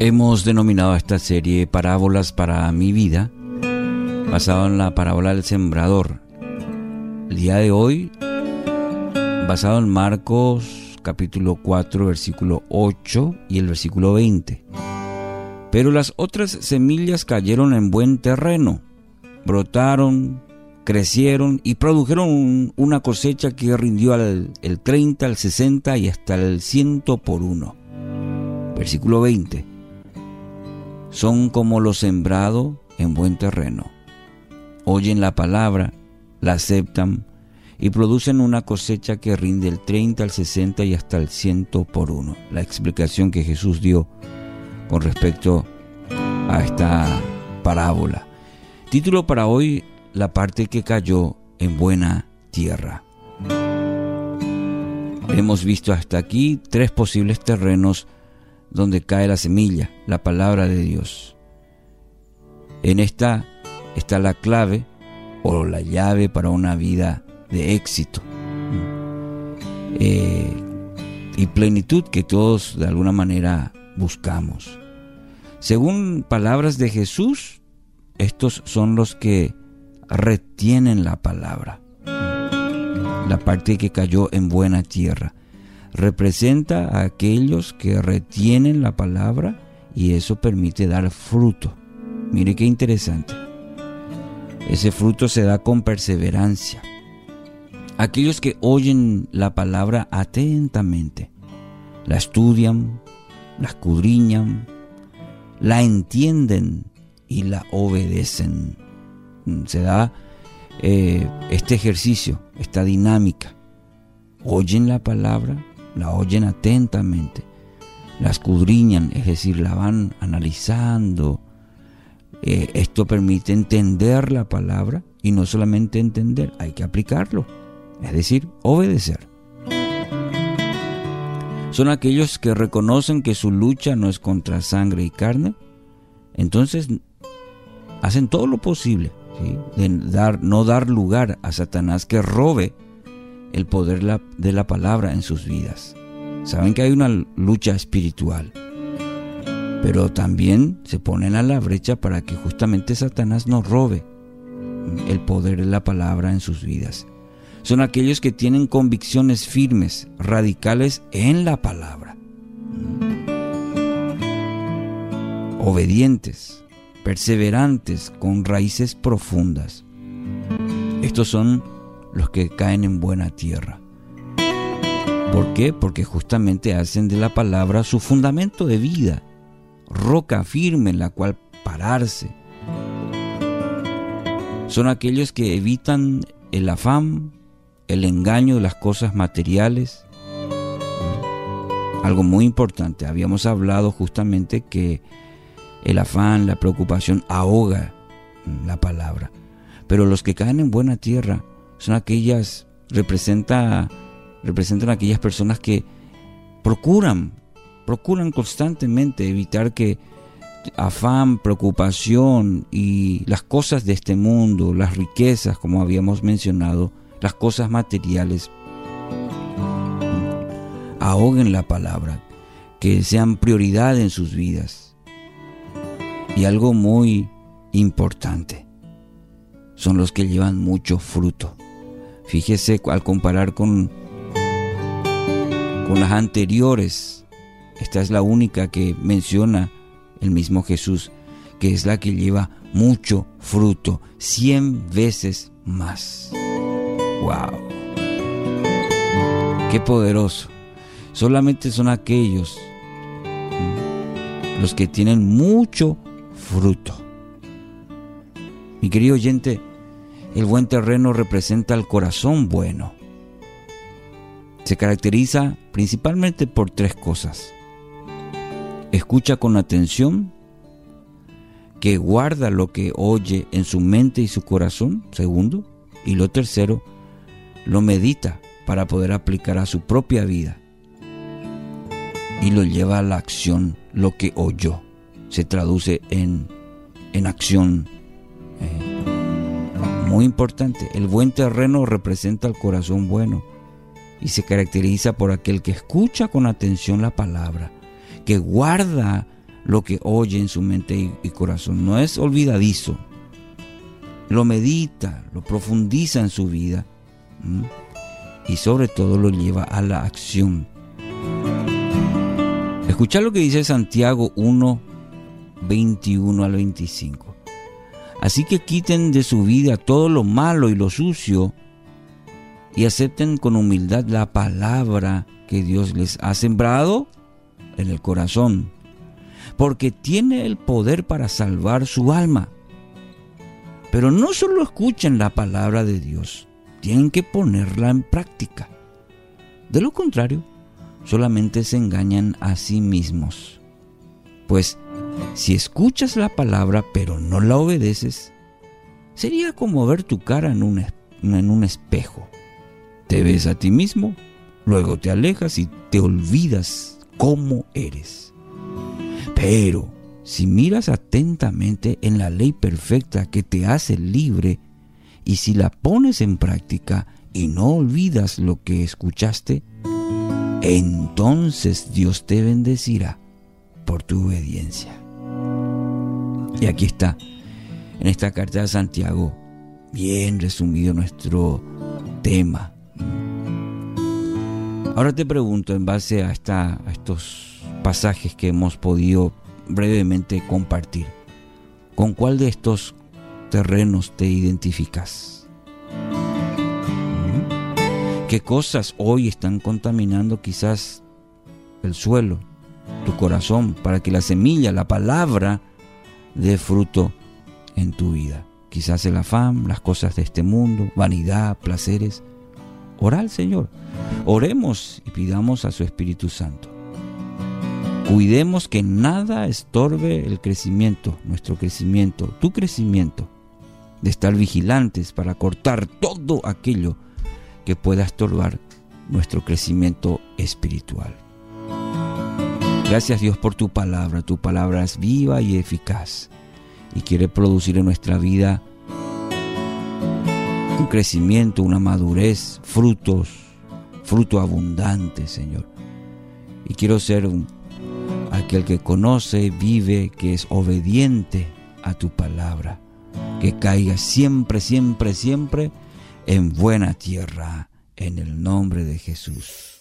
Hemos denominado esta serie Parábolas para mi vida, basado en la parábola del sembrador. El día de hoy, basado en Marcos capítulo 4, versículo 8 y el versículo 20. Pero las otras semillas cayeron en buen terreno, brotaron, crecieron y produjeron una cosecha que rindió al el 30, al 60 y hasta el 100 por uno. Versículo 20 son como lo sembrado en buen terreno. Oyen la palabra, la aceptan y producen una cosecha que rinde el 30, al 60 y hasta el 100 por uno. La explicación que Jesús dio con respecto a esta parábola. Título para hoy, la parte que cayó en buena tierra. Hemos visto hasta aquí tres posibles terrenos donde cae la semilla, la palabra de Dios. En esta está la clave o la llave para una vida de éxito eh, y plenitud que todos de alguna manera buscamos. Según palabras de Jesús, estos son los que retienen la palabra, la parte que cayó en buena tierra representa a aquellos que retienen la palabra y eso permite dar fruto. Mire qué interesante. Ese fruto se da con perseverancia. Aquellos que oyen la palabra atentamente, la estudian, la escudriñan, la entienden y la obedecen. Se da eh, este ejercicio, esta dinámica. Oyen la palabra, la oyen atentamente, la escudriñan, es decir, la van analizando. Eh, esto permite entender la palabra y no solamente entender, hay que aplicarlo, es decir, obedecer. Son aquellos que reconocen que su lucha no es contra sangre y carne, entonces hacen todo lo posible de dar, no dar lugar a Satanás que robe el poder de la palabra en sus vidas. Saben que hay una lucha espiritual, pero también se ponen a la brecha para que justamente Satanás no robe el poder de la palabra en sus vidas. Son aquellos que tienen convicciones firmes, radicales en la palabra. Obedientes, perseverantes, con raíces profundas. Estos son los que caen en buena tierra. ¿Por qué? Porque justamente hacen de la palabra su fundamento de vida, roca firme en la cual pararse. Son aquellos que evitan el afán, el engaño de las cosas materiales. Algo muy importante, habíamos hablado justamente que el afán, la preocupación ahoga la palabra. Pero los que caen en buena tierra son aquellas, representa, representan aquellas personas que procuran, procuran constantemente evitar que afán, preocupación y las cosas de este mundo, las riquezas, como habíamos mencionado, las cosas materiales, ahoguen la palabra, que sean prioridad en sus vidas. Y algo muy importante, son los que llevan mucho fruto. Fíjese al comparar con, con las anteriores, esta es la única que menciona el mismo Jesús, que es la que lleva mucho fruto, cien veces más. ¡Wow! ¡Qué poderoso! Solamente son aquellos mm, los que tienen mucho fruto. Mi querido oyente, el buen terreno representa el corazón bueno. Se caracteriza principalmente por tres cosas. Escucha con atención, que guarda lo que oye en su mente y su corazón, segundo. Y lo tercero, lo medita para poder aplicar a su propia vida. Y lo lleva a la acción, lo que oyó. Se traduce en, en acción. Eh, Muy importante, el buen terreno representa el corazón bueno y se caracteriza por aquel que escucha con atención la palabra, que guarda lo que oye en su mente y, corazón. No es olvidadizo. Lo medita, lo profundiza en su vida y sobre todo lo lleva a la acción. Escuchar lo que dice Santiago 1, 21 al 25. Así que quiten de su vida todo lo malo y lo sucio y acepten con humildad la palabra que Dios les ha sembrado en el corazón, porque tiene el poder para salvar su alma. Pero no solo escuchen la palabra de Dios, tienen que ponerla en práctica. De lo contrario, solamente se engañan a sí mismos. Pues si escuchas la palabra pero no la obedeces, sería como ver tu cara en un, en un espejo. Te ves a ti mismo, luego te alejas y te olvidas cómo eres. Pero si miras atentamente en la ley perfecta que te hace libre y si la pones en práctica y no olvidas lo que escuchaste, entonces Dios te bendecirá por tu obediencia. Y aquí está, en esta carta de Santiago, bien resumido nuestro tema. Ahora te pregunto, en base a, esta, a estos pasajes que hemos podido brevemente compartir, ¿con cuál de estos terrenos te identificas? ¿Qué cosas hoy están contaminando quizás el suelo, tu corazón, para que la semilla, la palabra, dé fruto en tu vida? Quizás el afán, las cosas de este mundo, vanidad, placeres. Ora al Señor. Oremos y pidamos a su Espíritu Santo. Cuidemos que nada estorbe el crecimiento, nuestro crecimiento, tu crecimiento de estar vigilantes para cortar todo aquello que pueda estorbar nuestro crecimiento espiritual. Gracias Dios por tu palabra. Tu palabra es viva y eficaz y quiere producir en nuestra vida un crecimiento, una madurez, frutos, fruto abundante, Señor. Y quiero ser un, aquel que conoce, vive, que es obediente a tu palabra que caiga siempre, siempre, siempre en buena tierra, en el nombre de Jesús.